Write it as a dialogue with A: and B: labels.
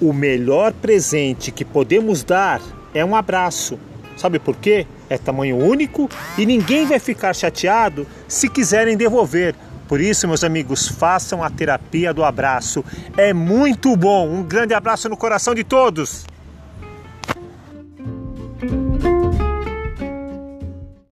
A: O melhor presente que podemos dar é um abraço. Sabe por quê? É tamanho único e ninguém vai ficar chateado se quiserem devolver. Por isso, meus amigos, façam a terapia do abraço. É muito bom. Um grande abraço no coração de todos.